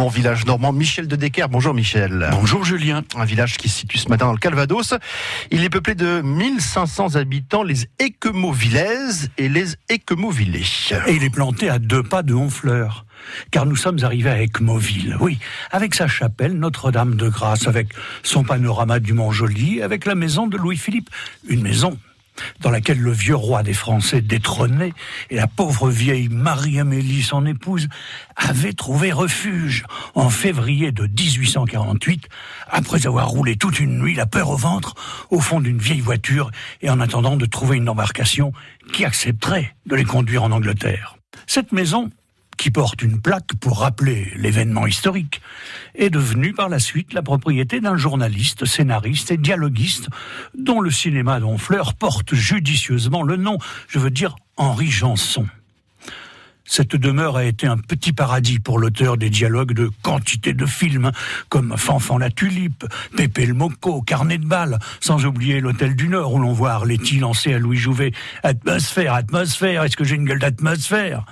mon village normand, Michel de Decker. Bonjour Michel. Bonjour Julien. Un village qui se situe ce matin dans le Calvados. Il est peuplé de 1500 habitants, les Équemots-Villaises et les Équemots-Villers. Et il est planté à deux pas de Honfleur. Car nous sommes arrivés à Équemoville, oui, avec sa chapelle Notre-Dame de Grâce, avec son panorama du Mont-Joli, avec la maison de Louis-Philippe. Une maison dans laquelle le vieux roi des Français détrôné et la pauvre vieille Marie-Amélie, son épouse, avaient trouvé refuge en février de 1848, après avoir roulé toute une nuit la peur au ventre au fond d'une vieille voiture et en attendant de trouver une embarcation qui accepterait de les conduire en Angleterre. Cette maison qui porte une plaque pour rappeler l'événement historique, est devenue par la suite la propriété d'un journaliste, scénariste et dialoguiste dont le cinéma d'Honfleur porte judicieusement le nom, je veux dire Henri Janson. Cette demeure a été un petit paradis pour l'auteur des dialogues de quantité de films, comme Fanfan la Tulipe, Pépé le Moco, Carnet de balles, sans oublier l'Hôtel du Nord où l'on voit Arletty lancer à Louis Jouvet Atmosphère, atmosphère, est-ce que j'ai une gueule d'atmosphère?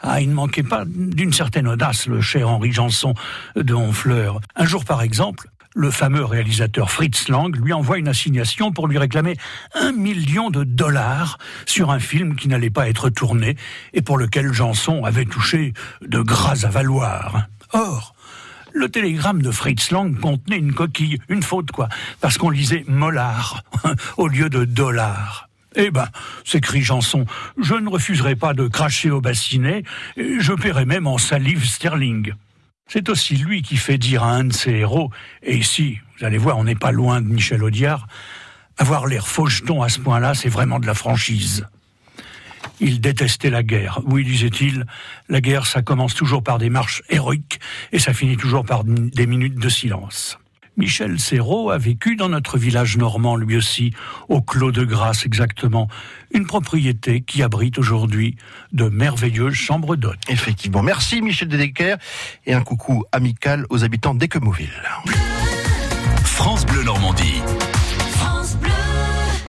Ah, il ne manquait pas d'une certaine audace, le cher Henri Janson de Honfleur. Un jour, par exemple, le fameux réalisateur Fritz Lang lui envoie une assignation pour lui réclamer un million de dollars sur un film qui n'allait pas être tourné et pour lequel Janson avait touché de gras avaloirs. Or, le télégramme de Fritz Lang contenait une coquille, une faute quoi, parce qu'on lisait molar au lieu de dollar. Eh ben, s'écrie Janson, je ne refuserai pas de cracher au bassinet, je paierai même en salive sterling. C'est aussi lui qui fait dire à un de ses héros, et ici, vous allez voir, on n'est pas loin de Michel Audiard, avoir l'air faucheton à ce point-là, c'est vraiment de la franchise. Il détestait la guerre. Oui, disait-il, la guerre, ça commence toujours par des marches héroïques et ça finit toujours par des minutes de silence. Michel Serrault a vécu dans notre village normand, lui aussi, au Clos de Grasse exactement, une propriété qui abrite aujourd'hui de merveilleuses chambres d'hôtes. Effectivement. Merci Michel Dedecker et un coucou amical aux habitants d'Equemoville. France Bleu Normandie.